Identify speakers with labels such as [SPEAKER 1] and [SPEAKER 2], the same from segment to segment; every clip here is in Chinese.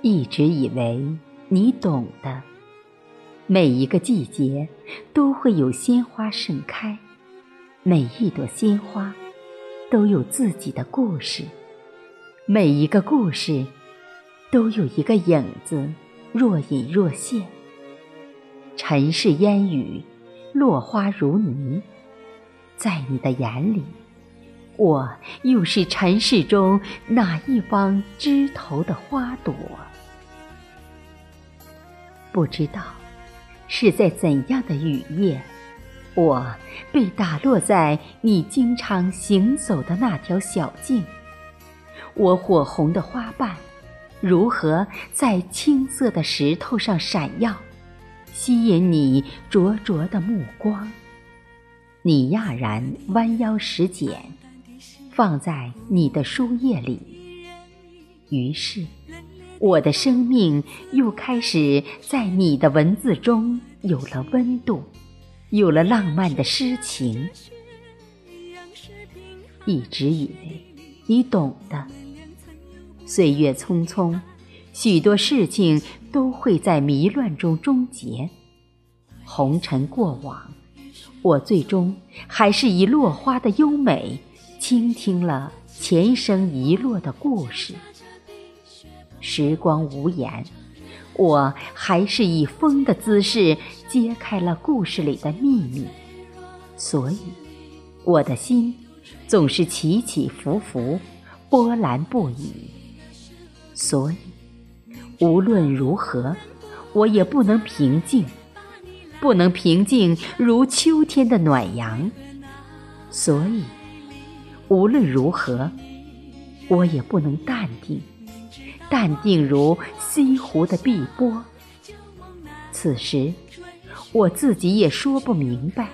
[SPEAKER 1] 一直以为你懂的，每一个季节都会有鲜花盛开，每一朵鲜花都有自己的故事，每一个故事都有一个影子若隐若现。尘世烟雨，落花如泥，在你的眼里，我又是尘世中哪一方枝头的花朵？不知道是在怎样的雨夜，我被打落在你经常行走的那条小径。我火红的花瓣如何在青色的石头上闪耀，吸引你灼灼的目光？你讶然弯腰拾捡，放在你的书页里。于是。我的生命又开始在你的文字中有了温度，有了浪漫的诗情。一直以为你懂的，岁月匆匆，许多事情都会在迷乱中终结。红尘过往，我最终还是以落花的优美，倾听了前生遗落的故事。时光无言，我还是以风的姿势揭开了故事里的秘密，所以我的心总是起起伏伏，波澜不已。所以无论如何，我也不能平静，不能平静如秋天的暖阳。所以无论如何，我也不能淡定。淡定如西湖的碧波。此时，我自己也说不明白，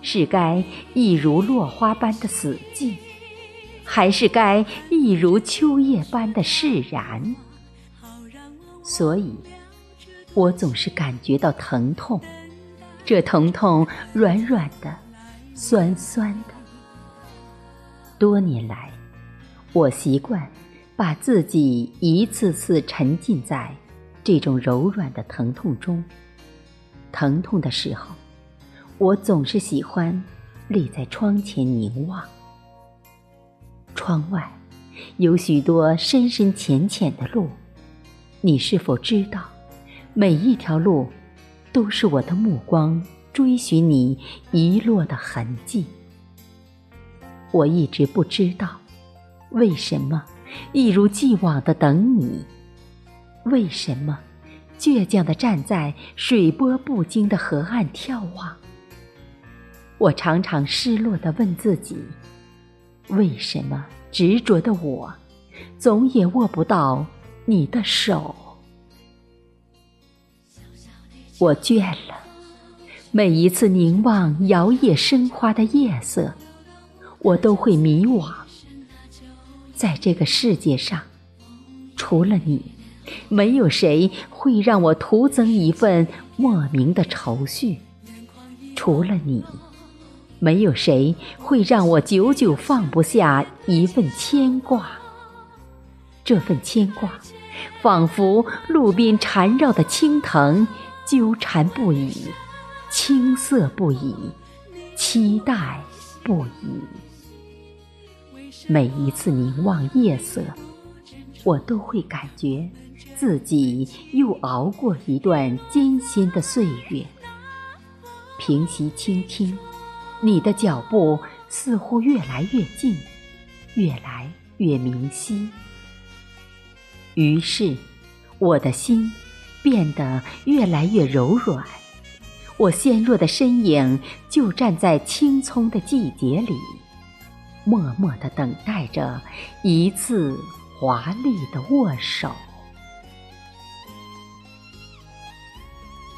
[SPEAKER 1] 是该一如落花般的死寂，还是该一如秋叶般的释然？所以，我总是感觉到疼痛，这疼痛软软的，酸酸的。多年来，我习惯。把自己一次次沉浸在这种柔软的疼痛中，疼痛的时候，我总是喜欢立在窗前凝望。窗外有许多深深浅浅的路，你是否知道，每一条路都是我的目光追寻你遗落的痕迹？我一直不知道，为什么。一如既往的等你，为什么倔强的站在水波不惊的河岸眺望？我常常失落的问自己：为什么执着的我，总也握不到你的手？我倦了，每一次凝望摇曳生花的夜色，我都会迷惘。在这个世界上，除了你，没有谁会让我徒增一份莫名的愁绪；除了你，没有谁会让我久久放不下一份牵挂。这份牵挂，仿佛路边缠绕的青藤，纠缠不已，青涩不已，期待不已。每一次凝望夜色，我都会感觉自己又熬过一段艰辛的岁月。平息倾听，你的脚步似乎越来越近，越来越明晰。于是，我的心变得越来越柔软，我纤弱的身影就站在青葱的季节里。默默的等待着一次华丽的握手。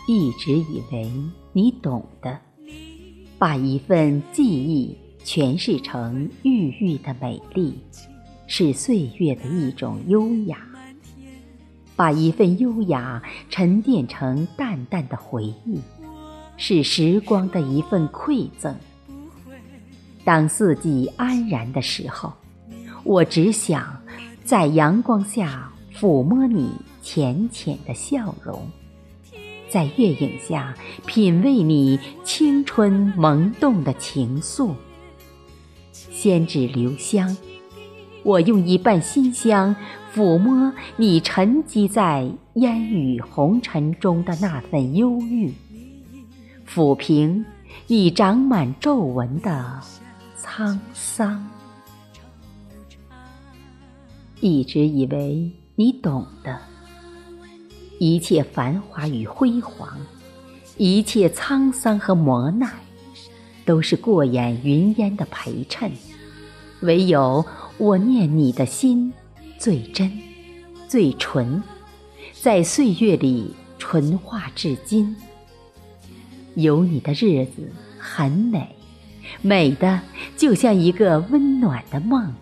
[SPEAKER 1] 一直以为你懂得，把一份记忆诠释成郁郁的美丽，是岁月的一种优雅；把一份优雅沉淀成淡淡的回忆，是时光的一份馈赠。当四季安然的时候，我只想在阳光下抚摸你浅浅的笑容，在月影下品味你青春萌动的情愫。仙纸留香，我用一半馨香抚摸你沉积在烟雨红尘中的那份忧郁，抚平你长满皱纹的沧桑。一直以为你懂得，一切繁华与辉煌，一切沧桑和磨难，都是过眼云烟的陪衬。唯有我念你的心最真、最纯，在岁月里纯化至今。有你的日子很美，美的就像一个温暖的梦。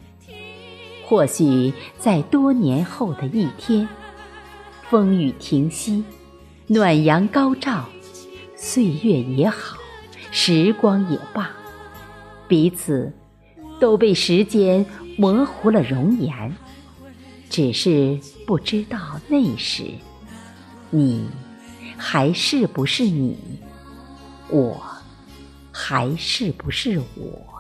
[SPEAKER 1] 或许在多年后的一天，风雨停息，暖阳高照，岁月也好，时光也罢，彼此。都被时间模糊了容颜，只是不知道那时，你还是不是你，我还是不是我。